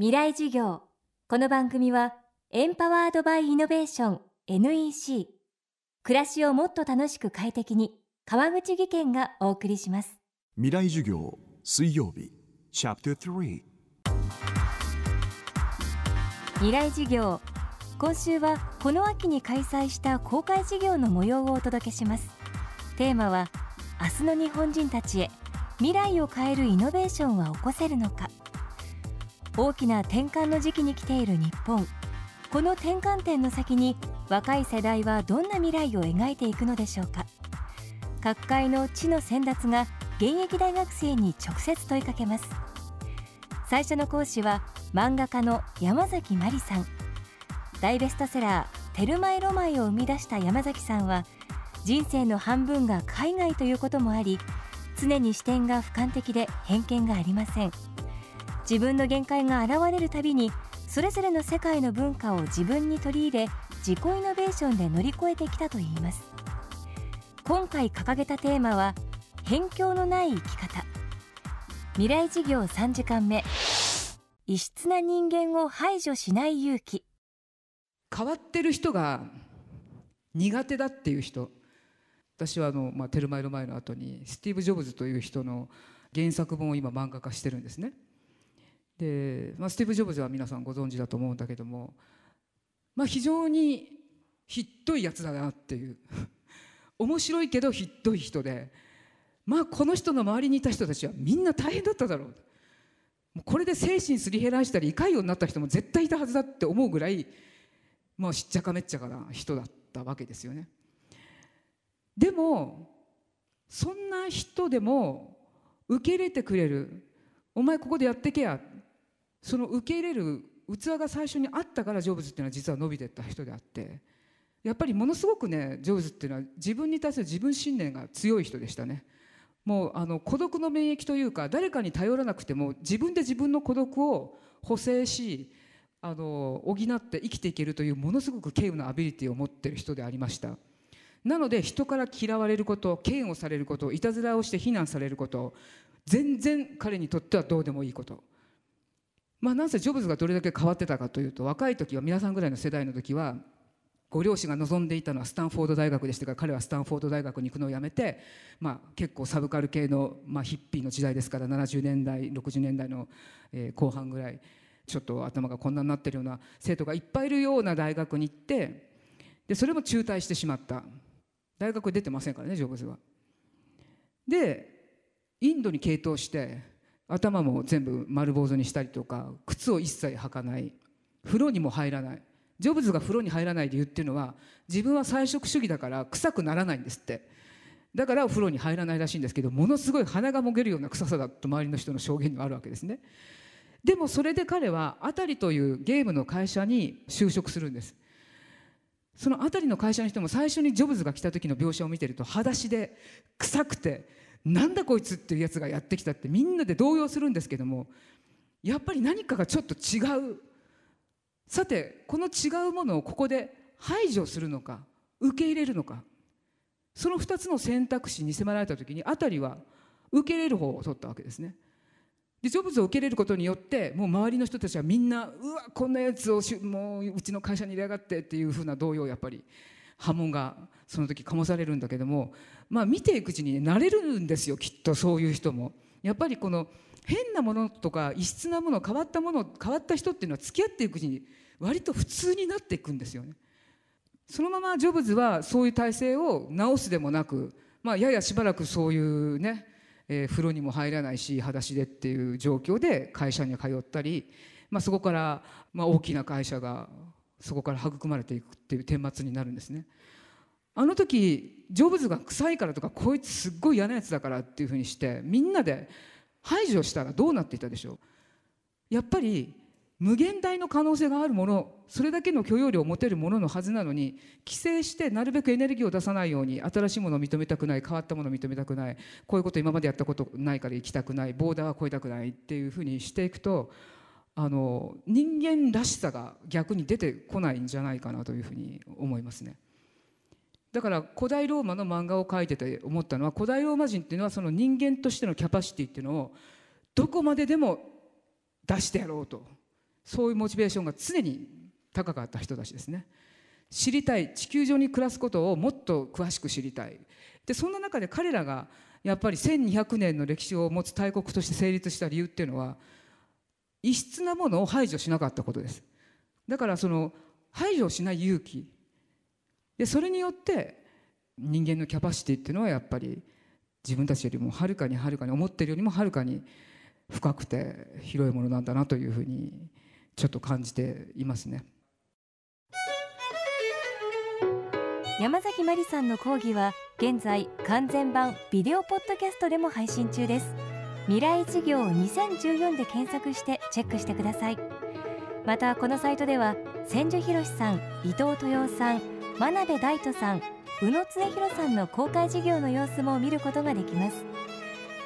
未来授業。この番組はエンパワードバイイノベーション NEC 暮らしをもっと楽しく快適に川口義賢がお送りします。未来授業水曜日チャプター3未来授業。今週はこの秋に開催した公開授業の模様をお届けします。テーマは明日の日本人たちへ未来を変えるイノベーションは起こせるのか大きな転換の時期に来ている日本。この転換点の先に若い世代はどんな未来を描いていくのでしょうか。各界の地の先達が現役大学生に直接問いかけます。最初の講師は漫画家の山崎真理さん。大ベストセラー「テルマエロマエ」を生み出した山崎さんは人生の半分が海外ということもあり常に視点が俯瞰的で偏見がありません。自分の限界が現れるたびにそれぞれの世界の文化を自分に取り入れ自己イノベーションで乗り越えてきたといいます。今回掲げたテーマは辺境のない生き方。未来事業3時間目。異質な人間を排除しない勇気。変わってる人が苦手だっていう人。私はあの、まあ、テルマエロ前の後にスティーブ・ジョブズという人の原作本を今漫画化してるんですね。で、まあ、スティーブ・ジョブズは皆さんご存知だと思うんだけども、まあ、非常にひっどいやつだなっていう。面白いけどひっどい人でまあこの人の周りにいた人たちはみんな大変だっただろう。もうこれで精神すり減らしたり胃潰瘍になった人も絶対いたはずだって思うぐらいもうしっちゃかめっちゃかな人だったわけですよね。でもそんな人でも受け入れてくれるお前ここでやってけやその受け入れる器が最初にあったからジョブズっていうのは実は伸びてった人であってやっぱりものすごくねジョブズっていうのは自分に対する自分信念が強い人でしたね。もうあの孤独の免疫というか誰かに頼らなくても自分で自分の孤独を補正しあの補って生きていけるというものすごく稀有なアビリティを持ってる人でありました。なので人から嫌われること嫌悪されることいたずらをして非難されること全然彼にとってはどうでもいいこと。まあなんせジョブズがどれだけ変わってたかというと若い時は皆さんぐらいの世代の時はご両親が望んでいたのはスタンフォード大学でしたから彼はスタンフォード大学に行くのをやめて、まあ、結構サブカル系の、まあ、ヒッピーの時代ですから70年代60年代の、え、後半ぐらいちょっと頭がこんなになってるような生徒がいっぱいいるような大学に行ってでそれも中退してしまった大学出てませんからねジョブズは。でインドに傾倒して頭も全部丸坊主にしたりとか靴を一切履かない。風呂にも入らない。ジョブズが風呂に入らない理由っていうのは自分は菜食主義だから臭くならないんですって。だからお風呂に入らないらしいんですけどものすごい鼻がもげるような臭さだと周りの人の証言があるわけですね。でもそれで彼はアタリというゲームの会社に就職するんです。そのアタリの会社の人も最初にジョブズが来た時の描写を見てると裸足で臭くてなんだこいつっていうやつがやってきたってみんなで動揺するんですけどもやっぱり何かがちょっと違うさてこの違うものをここで排除するのか受け入れるのかその2つの選択肢に迫られた時にあたりは受け入れる方を取ったわけですね。でジョブズを受け入れることによってもう周りの人たちはみんなうわこんなやつをもううちの会社に入れやがってっていうふうな動揺をやっぱり波紋がその時醸されるんだけどもまあ見ていくうちに、ね、慣れるんですよきっとそういう人も。やっぱりこの変なものとか異質なもの変わったもの変わった人っていうのは付き合っていくうちに割と普通になっていくんですよね。そのままジョブズはそういう体制を直すでもなく、まあ、ややしばらくそういうね、えー、風呂にも入らないし裸足でっていう状況で会社に通ったり、まあ、そこから、まあ、大きな会社がそこから育まれていくっていう顛末になるんですね。あの時ジョブズが臭いからとかこいつすっごい嫌なやつだからっていうふうにしてみんなで排除したらどうなっていたでしょう？やっぱり無限大の可能性があるものそれだけの許容量を持てるもののはずなのに規制してなるべくエネルギーを出さないように新しいものを認めたくない変わったものを認めたくないこういうこと今までやったことないから行きたくないボーダーは越えたくないっていうふうにしていくとあの人間らしさが逆に出てこないんじゃないかなというふうに思いますね。だから古代ローマの漫画を描いてて思ったのは古代ローマ人っていうのはその人間としてのキャパシティっていうのをどこまででも出してやろうと。そういうモチベーションが常に高かった人たちですね。知りたい地球上に暮らすことをもっと詳しく知りたい。でそんな中で彼らがやっぱり1200年の歴史を持つ大国として成立した理由っていうのは異質なものを排除しなかったことです。だからその排除しない勇気。でそれによって人間のキャパシティっていうのはやっぱり自分たちよりもはるかにはるかに思ってるよりもはるかに深くて広いものなんだなというふうにちょっと感じていますね。山崎まりさんの講義は現在完全版ビデオポッドキャストでも配信中です。未来事業2014で検索してチェックしてください。またこのサイトでは千住博さん伊藤豊さん真鍋大斗さん宇野恒弘さんの公開事業の様子も見ることができます。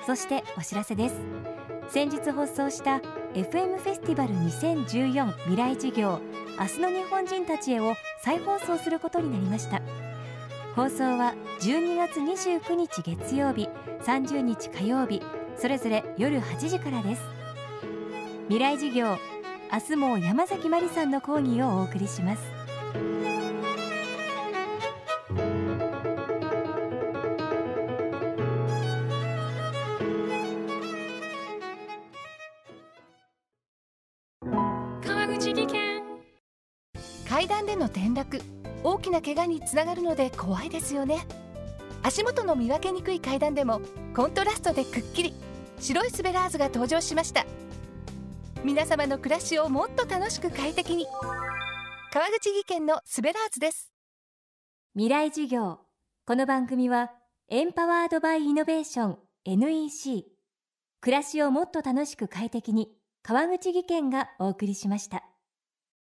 そしてお知らせです。先日放送した FM フェスティバル2014未来事業明日の日本人たちへを再放送することになりました。放送は12月29日月曜日30日火曜日それぞれ夜8時からです。未来事業明日も山崎まりさんの講義をお送りします。川口技研。階段での転落大きな怪我につながるので怖いですよね足元の見分けにくい階段でもコントラストでくっきり白いスベラーズが登場しました。皆様の暮らしをもっと楽しく快適に。川口技研のスベラーズです。未来事業。この番組はエンパワードバイイノベーション NEC 暮らしをもっと楽しく快適に川口義賢がお送りしました。